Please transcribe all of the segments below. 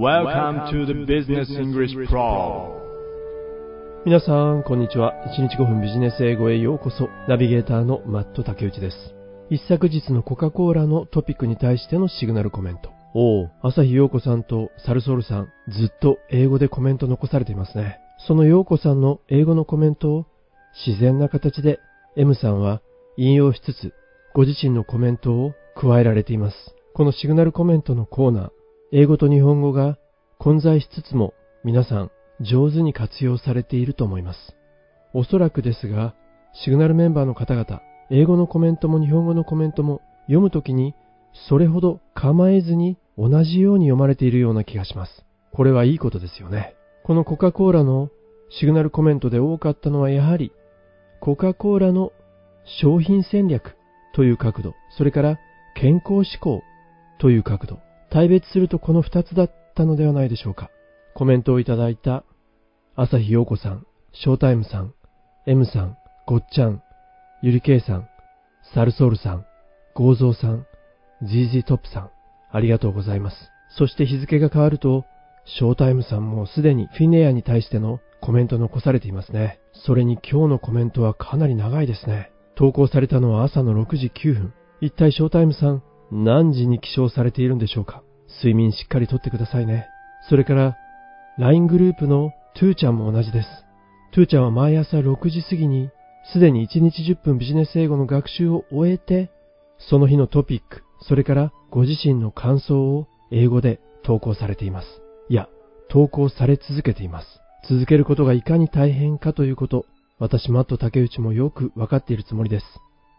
Welcome to the Business English Pro 皆さん、こんにちは。1日5分ビジネス英語へようこそ。ナビゲーターのマット竹内です。一昨日のコカ・コーラのトピックに対してのシグナルコメント。おお、朝日陽子さんとサルソールさん、ずっと英語でコメント残されていますね。その陽子さんの英語のコメントを自然な形で M さんは引用しつつ、ご自身のコメントを加えられています。このシグナルコメントのコーナー、英語と日本語が混在しつつも皆さん上手に活用されていると思います。おそらくですが、シグナルメンバーの方々、英語のコメントも日本語のコメントも読むときにそれほど構えずに同じように読まれているような気がします。これはいいことですよね。このコカ・コーラのシグナルコメントで多かったのはやはりコカ・コーラの商品戦略という角度、それから健康志向という角度、大別するとこの二つだったのではないでしょうか。コメントをいただいた、朝日陽子さん、ショータイムさん、M さん、ごっちゃん、ゆりけいさん、サルソールさん、ゴーゾーさん、ZZ トップさん、ありがとうございます。そして日付が変わると、ショータイムさんもすでにフィネアに対してのコメント残されていますね。それに今日のコメントはかなり長いですね。投稿されたのは朝の6時9分。一体ショータイムさん、何時に起床されているんでしょうか？睡眠しっかりとってくださいね。それから、LINE グループのトゥーちゃんも同じです。トゥーちゃんは毎朝6時過ぎに、すでに1日10分ビジネス英語の学習を終えて、その日のトピック、それからご自身の感想を英語で投稿されています。いや、投稿され続けています。続けることがいかに大変かということ、私マット竹内もよくわかっているつもりです。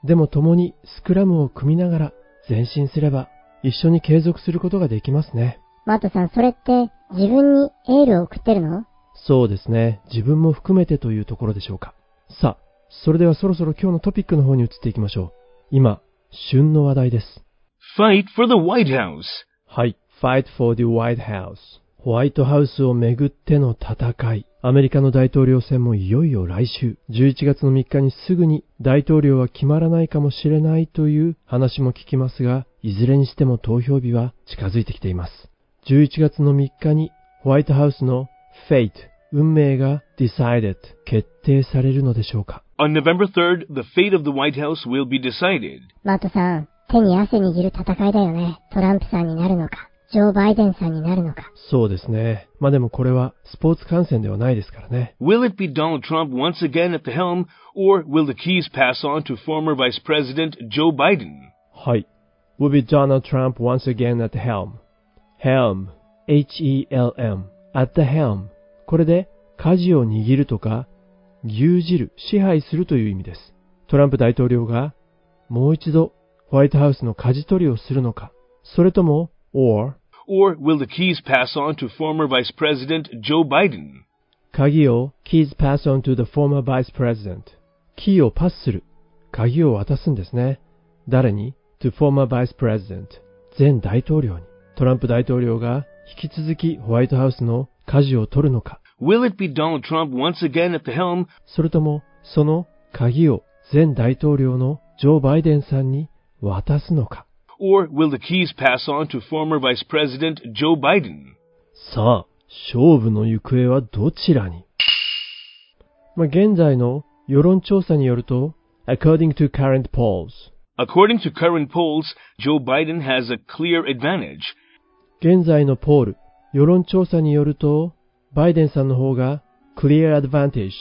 でも共にスクラムを組みながら前進すれば一緒に継続することができますね。マットさん、それって自分にエールを送ってるの？そうですね。自分も含めてというところでしょうか。さあ、それではそろそろ今日のトピックの方に移っていきましょう。今、旬の話題です。Fight for the White House. はい。Fight for the White House。ホワイトハウスをめぐっての戦い。アメリカの大統領選もいよいよ来週。11月の3日にすぐに大統領は決まらないかもしれないという話も聞きますが、いずれにしても投票日は近づいてきています。11月の3日にホワイトハウスの Fate、運命が decided、決定されるのでしょうか。On November 3rd, the fate of the White House will be decided. マットさん、手に汗握る戦いだよね。トランプさんになるのか、ジョー・バイデンさんになるのか。そうですね。まあでもこれはスポーツ観戦ではないですからね。Will it be Donald Trump once again at the helm, or will the keys pass on to former Vice President Joe Biden? はい。will be Donald Trump once again at the helm. helm, h-e-l-m, at the helm. これで、舵を握るとか、牛耳る、支配するという意味です。トランプ大統領が、もう一度、ホワイトハウスの舵取りをするのか、それとも、or, Or will the keys pass on to former Vice President Joe Biden? 鍵を keys pass on to the former vice president. キーをパスする。鍵を渡すんですね。誰に ?to former vice president. 前大統領に。トランプ大統領が引き続きホワイトハウスの舵を取るのか。Will it be Donald Trump once again at the helm, それともその鍵を前大統領のジョー・バイデンさんに渡すのか。Or will the keys pass on to former Vice President Joe Biden? さあ、勝負の行方はどちらにまあ、現在の世論調査によると、according to current polls, According to current polls, Joe Biden has a clear advantage. 現在のポール、世論調査によると、バイデンさんの方が clear advantage、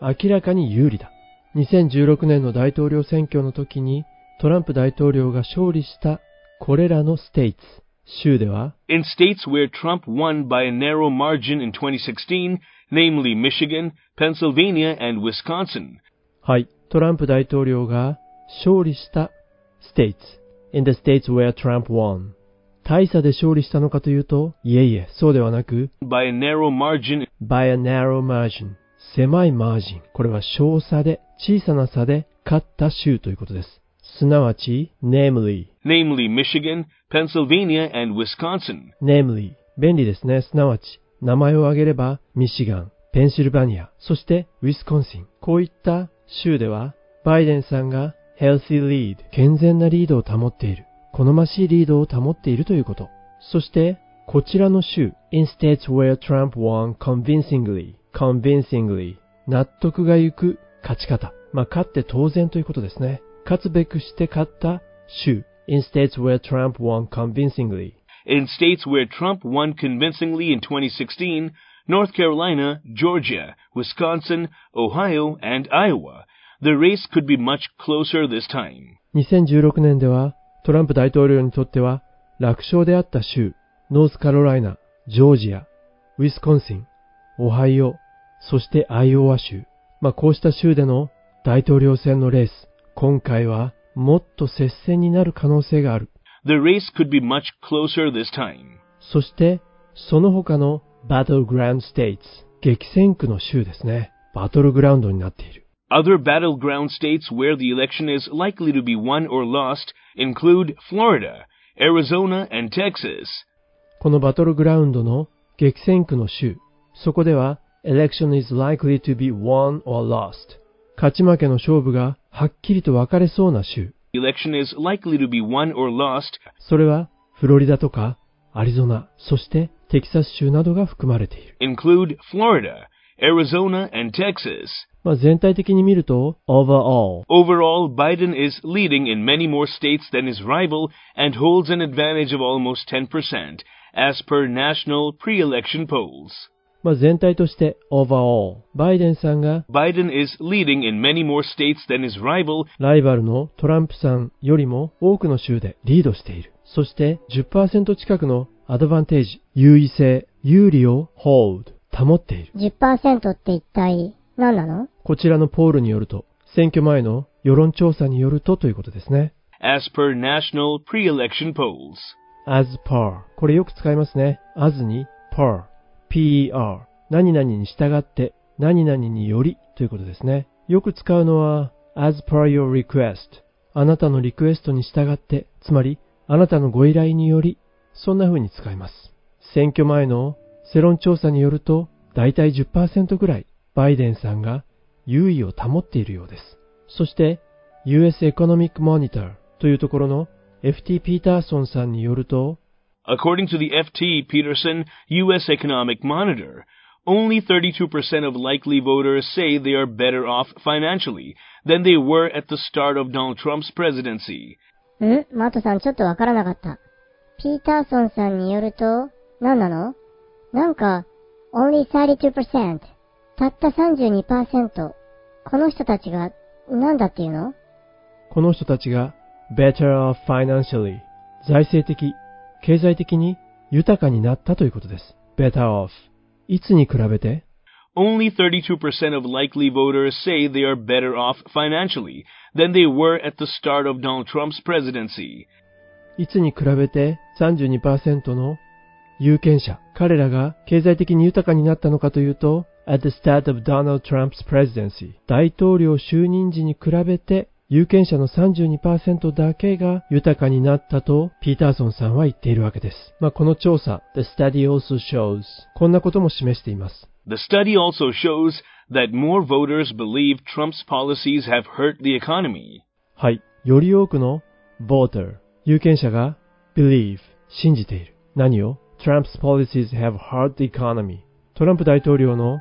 明らかに有利だ。2016年の大統領選挙の時にトランプ大統領が勝利したこれらのステイツ、州では In states where Trump won by a narrow margin in 2016, namely Michigan, Pennsylvania, and Wisconsin, はい、トランプ大統領が勝利した states, in the states where Trump won. 大差で勝利したのかというと、いえいえ、そうではなく、by a narrow margin, by a narrow margin 狭いマージン。これは小差で、小さな差で勝った州ということです。すなわち、namely, namely Michigan, Pennsylvania, and Wisconsin. namely 便利ですね。すなわち、名前を挙げれば、ミシガン、ペンシルバニア、そしてウィスコンシン。こういった州では、バイデンさんが healthy lead、健全なリードを保っている。好ましいリードを保っているということ。そして、こちらの州、in states where Trump won convincingly, convincingly, 納得がいく勝ち方。まあ、勝って当然ということですね。勝つべくして勝った州、in states where Trump won convincingly. In states where Trump won convincingly in 2016, North Carolina, Georgia, Wisconsin, Ohio, and Iowa, the race could be much closer this time. 2016年ではトランプ大統領にとっては楽勝であった州、ノースカロライナ、ジョージア、ウィスコンシン、オハイオ、そしてアイオワ州。まあこうした州での大統領選のレース、今回はもっと接戦になる可能性がある。The race could be much closer this time. そして、その他のバトルグラウンドステイツ、激戦区の州ですね。バトルグラウンドになっている。Other battleground states where the election is likely to be won or lost include Florida, Arizona, and Texas. このバトルグラウンドの激戦区の州、そこでは election is likely to be won or lost 勝ち負けの勝負がはっきりと分かれそうな州。それはフロリダとかアリゾナ、そしてテキサス州などが含まれている。include Florida, Arizona, and Texas. まあ、全体的に見ると overall Overall, Biden is leading in many more states than his rival and holds an advantage of almost 10%, as per national pre-election polls. まあ、全体として overall バイデンさんが Biden is leading in many more states than his rival ライバルのトランプさんよりも多くの州でリードしている。そして10%近くのアドバンテージ、優位性、有利を hold、保っている。10%って一体何なの？こちらのポールによると、選挙前の世論調査によるとということですね。as per national pre-election polls. as per これよく使いますね。as に per per 何々に従って何々によりということですね。よく使うのは as per your request あなたのリクエストに従ってつまりあなたのご依頼によりそんな風に使います。選挙前の世論調査によるとだいたい10%ぐらいバイデンさんが優位を保っているようです。そして US Economic Monitor というところの FT ピーターソンさんによると According to the FT Peterson U.S. Economic Monitor, only 32% of likely voters say they are better off financially than they were at the start of Donald Trump's presidency. んマトさんちょっとわからなかった。ピーターソンさんによると、何なのなんか、only 32%。たった32%。この人たちが、なんだっていうのこの人たちが better off financially 財政的、 経済的に豊かになったということです。better off いつに比べて Only 32% of likely voters say they are better off financially than they were at the start of Donald Trump's presidency. いつに比べて32%の有権者、彼らが経済的に豊かになったのかというと、at the start of Donald Trump's presidency 大統領就任時に比べて有権者の32%だけが豊かになったとピーターソンさんは言っているわけです。まあ、この調査、The study also shows こんなことも示しています。The study also shows that more voters believe Trump's policies have hurt the economy. はい。より多くの voter 有権者が believe 信じている。何を Trump's policies have hurt the economy トランプ大統領の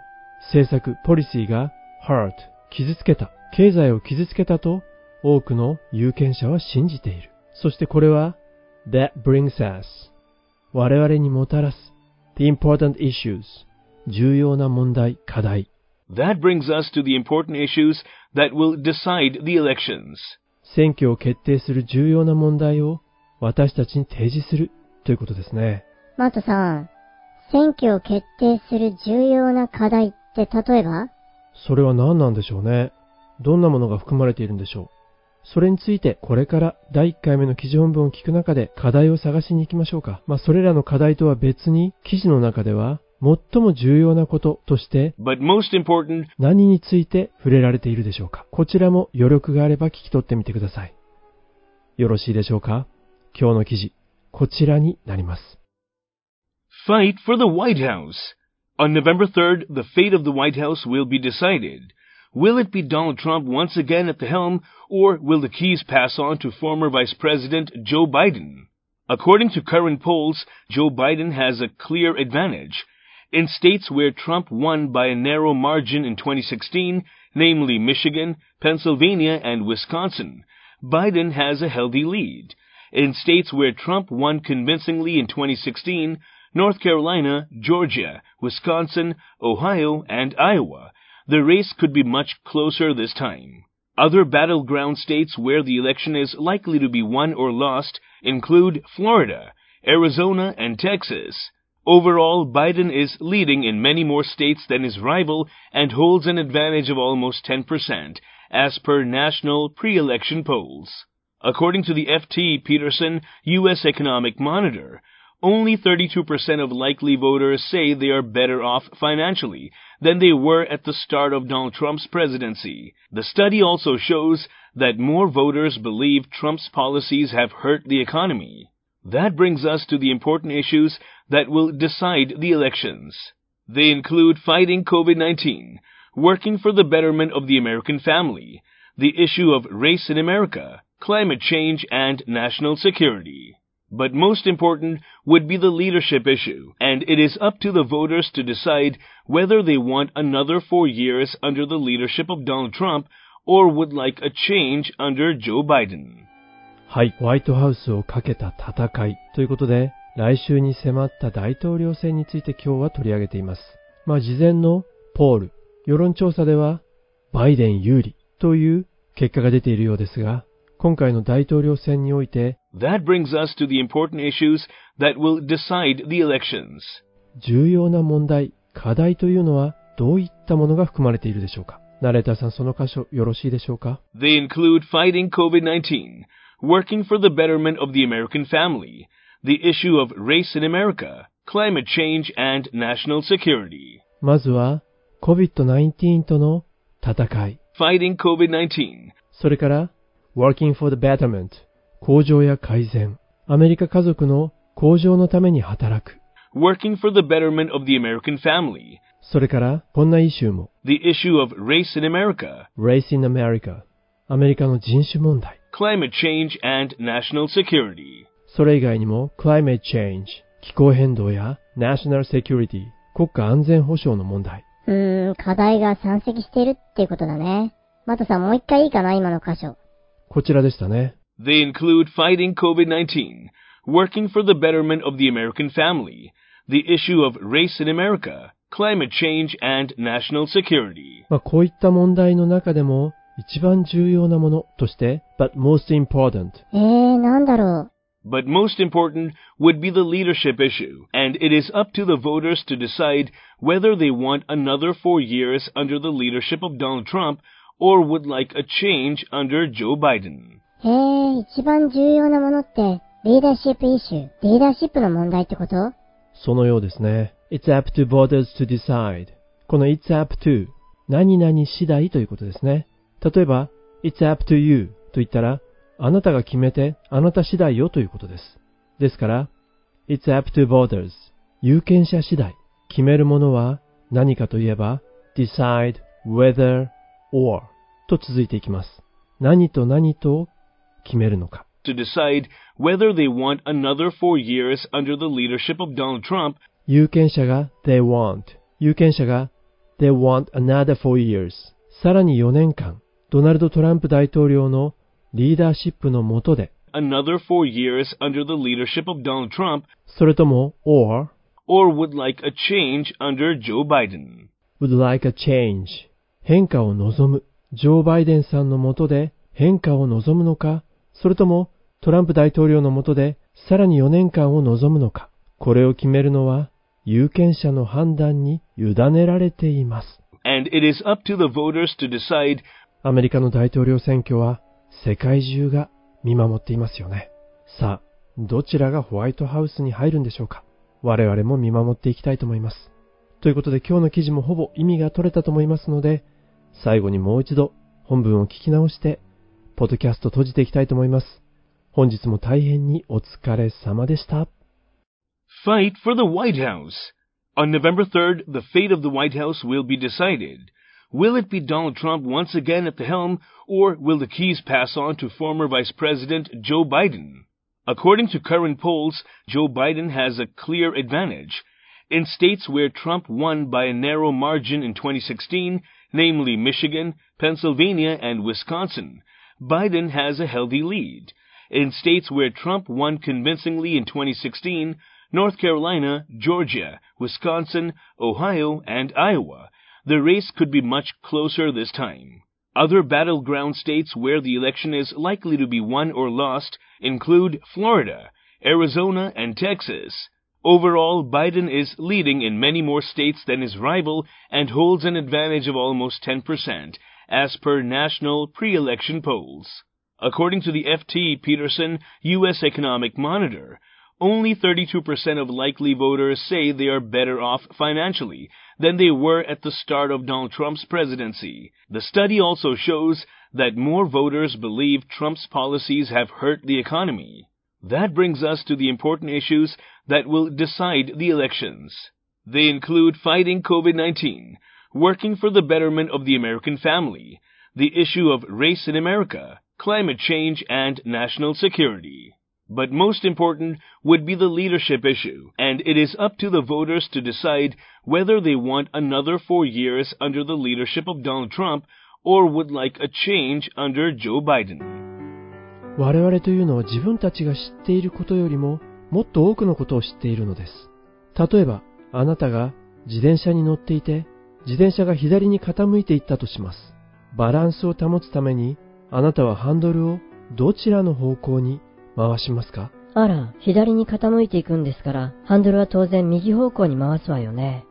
政策、ポリシーが hurt 傷つけた。経済を傷つけたと多くの有権者は信じている。そしてこれは that brings us 我々にもたらす the important issues 重要な問題、課題。That brings us to the important issues that will decide the elections. 選挙を決定する重要な問題を私たちに提示するということですね。マートさん、選挙を決定する重要な課題って例えば？それは何なんでしょうね。どんなものが含まれているんでしょう。それについてこれから第1回目の記事本文を聞く中で課題を探しに行きましょうか。まあそれらの課題とは別に記事の中では最も重要なこととして何について触れられているでしょうか。こちらも余力があれば聞き取ってみてください。よろしいでしょうか今日の記事、こちらになります。fight for the White House. On November 3rd, the fate of the White House will be decided. Will it be Donald Trump once again at the helm, or will the keys pass on to former Vice President Joe Biden? According to current polls, Joe Biden has a clear advantage. In states where Trump won by a narrow margin in 2016, namely Michigan, Pennsylvania, and Wisconsin, Biden has a healthy lead. In states where Trump won convincingly in 2016, North Carolina, Georgia, Wisconsin, Ohio, and Iowa, the race could be much closer this time. Other battleground states where the election is likely to be won or lost include Florida, Arizona, and Texas. Overall, Biden is leading in many more states than his rival and holds an advantage of almost 10%, as per national pre-election polls. According to the FT Peterson U.S. Economic Monitor, only 32% of likely voters say they are better off financially than they were at the start of Donald Trump's presidency. The study also shows that more voters believe Trump's policies have hurt the economy. That brings us to the important issues that will decide the elections. They include fighting COVID-19, working for the betterment of the American family, the issue of race in America, climate change, and national security. But most important would be the leadership issue, and it is up to the voters to decide whether they want another four years under the leadership of Donald Trump or would like a change under Joe Biden. はい、ホワイトハウスをかけた戦いということで、来週に迫った大統領選について今日は取り上げています。まあ事前のポール、世論調査ではバイデン有利という結果が出ているようですが、今回の大統領選において That brings us to the important issues that will decide the elections. 重要な問題、課題というのはどういったものが含まれているでしょうかナレーターさんその箇所よろしいでしょうか They include fighting COVID-19, working for the betterment of the American family, the issue of race in America, climate change, and national security. まずは COVID-19 との戦い、 Fighting COVID-19, それから Working for the Betterment 向上や改善、アメリカ家族の向上のために働く、working for the betterment of the American family, それからこんなイシューも the issue of race in America, Race in America アメリカの人種問題、climate change, and national security. それ以外にも Climate Change 気候変動や National Security 国家安全保障の問題、うーん、課題が山積してるっていうことだね。マトさんもう一回いいかな今の箇所。こちらでしたね。They include fighting COVID-19, working for the betterment of the American family, the issue of race in America, climate change, and national security. まあ、こういった問題の中でも一番重要なものとして、but most important えー、なんだろ But most important would be the leadership issue, and it is up to the voters to decide whether they want another four years under the leadership of Donald Trump or would like a change under Joe Biden. へー、一番重要なものって、リーダーシップイシュー、リーダーシップの問題ってこと？そのようですね。It's up to voters to decide この It's up to 何々次第ということですね。例えば It's up to you と言ったらあなたが決めてあなた次第よということです。ですから It's up to voters 有権者次第決めるものは何かといえば decide whether or と続いていきます。何と何と決めるのか。to decide whether they want another four years under the leadership of Donald Trump 有権者が they want 有権者が they want another four years さらに4年間ドナルド・トランプ大統領のリーダーシップの下で another four years under the leadership of Donald Trump それとも or or would like a change under Joe Biden. would like a change 変化を望むジョー・バイデンさんの下で変化を望むのかそれともトランプ大統領の下でさらに4年間を望むのかこれを決めるのは有権者の判断に委ねられていますアメリカの大統領選挙は世界中が見守っていますよね。さあ、どちらがホワイトハウスに入るんでしょうか我々も見守っていきたいと思います。ということで今日の記事もほぼ意味が取れたと思いますので、最後にもう一度本文を聞き直して、ポッドキャスト閉じていきたいと思います。本日も大変にお疲れ様でした。 fight for the White House. On November 3rd, the fate of the White House will be decided. Will it be Donald Trump once again at the helm, or will the keys pass on to former Vice President Joe Biden? According to current polls, Joe Biden has a clear advantage. In states where Trump won by a narrow margin in 2016, namely Michigan, Pennsylvania, and Wisconsin, Biden has a healthy lead. In states where Trump won convincingly in 2016, North Carolina, Georgia, Wisconsin, Ohio, and Iowa, the race could be much closer this time. Other battleground states where the election is likely to be won or lost include Florida, Arizona, and Texas. Overall, Biden is leading in many more states than his rival and holds an advantage of almost 10%, as per national pre-election polls. According to the FT Peterson U.S. Economic Monitor, only 32% of likely voters say they are better off financially than they were at the start of Donald Trump's presidency. The study also shows that more voters believe Trump's policies have hurt the economy. That brings us to the important issues that will decide the elections. They include fighting COVID-19, working for the betterment of the American family, the issue of race in America, climate change, and national security. But most important would be the leadership issue, and it is up to the voters to decide whether they want another four years under the leadership of Donald Trump or would like a change under Joe Biden. 我々というのは自分たちが知っていることよりももっと多くのことを知っているのです。例えば、あなたが自転車に乗っていて、 自転車が左に傾いていったとします。バランスを保つために、あなたはハンドルをどちらの方向に回しますか？あら、左に傾いていくんですから、ハンドルは当然右方向に回すわよね。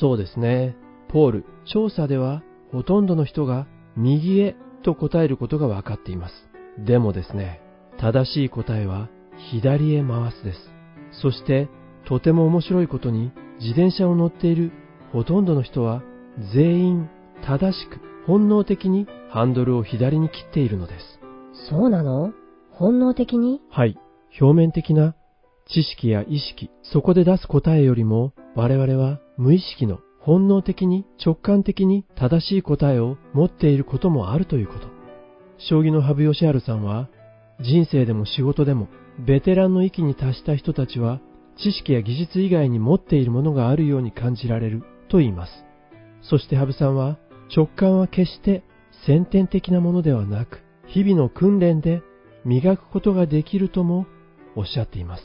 そうですね。ポール、調査ではほとんどの人が右へと答えることが分かっています。でもですね、正しい答えは左へ回すです。そして、とても面白いことに、自転車を乗っているほとんどの人は全員正しく本能的にハンドルを左に切っているのです。そうなの？本能的に？はい。表面的な知識や意識、そこで出す答えよりも、我々は無意識の本能的に直感的に正しい答えを持っていることもあるということ。将棋の羽生善治さんは、人生でも仕事でも、ベテランの域に達した人たちは、知識や技術以外に持っているものがあるように感じられると言います。そして羽生さんは、直感は決して先天的なものではなく、日々の訓練で磨くことができるともおっしゃっています。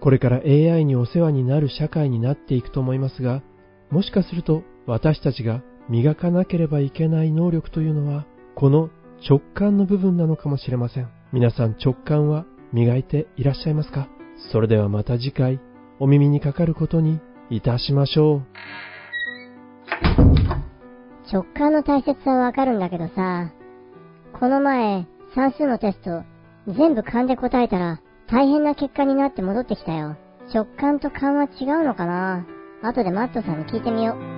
これから AI にお世話になる社会になっていくと思いますが、もしかすると私たちが磨かなければいけない能力というのは、この直感の部分なのかもしれません。皆さん直感は磨いていらっしゃいますか？それではまた次回お耳にかかることにいたしましょう。直感の大切さはわかるんだけどさ、この前、算数のテスト、全部勘で答えたら、大変な結果になって戻ってきたよ。直感と勘は違うのかな？後でマットさんに聞いてみよう。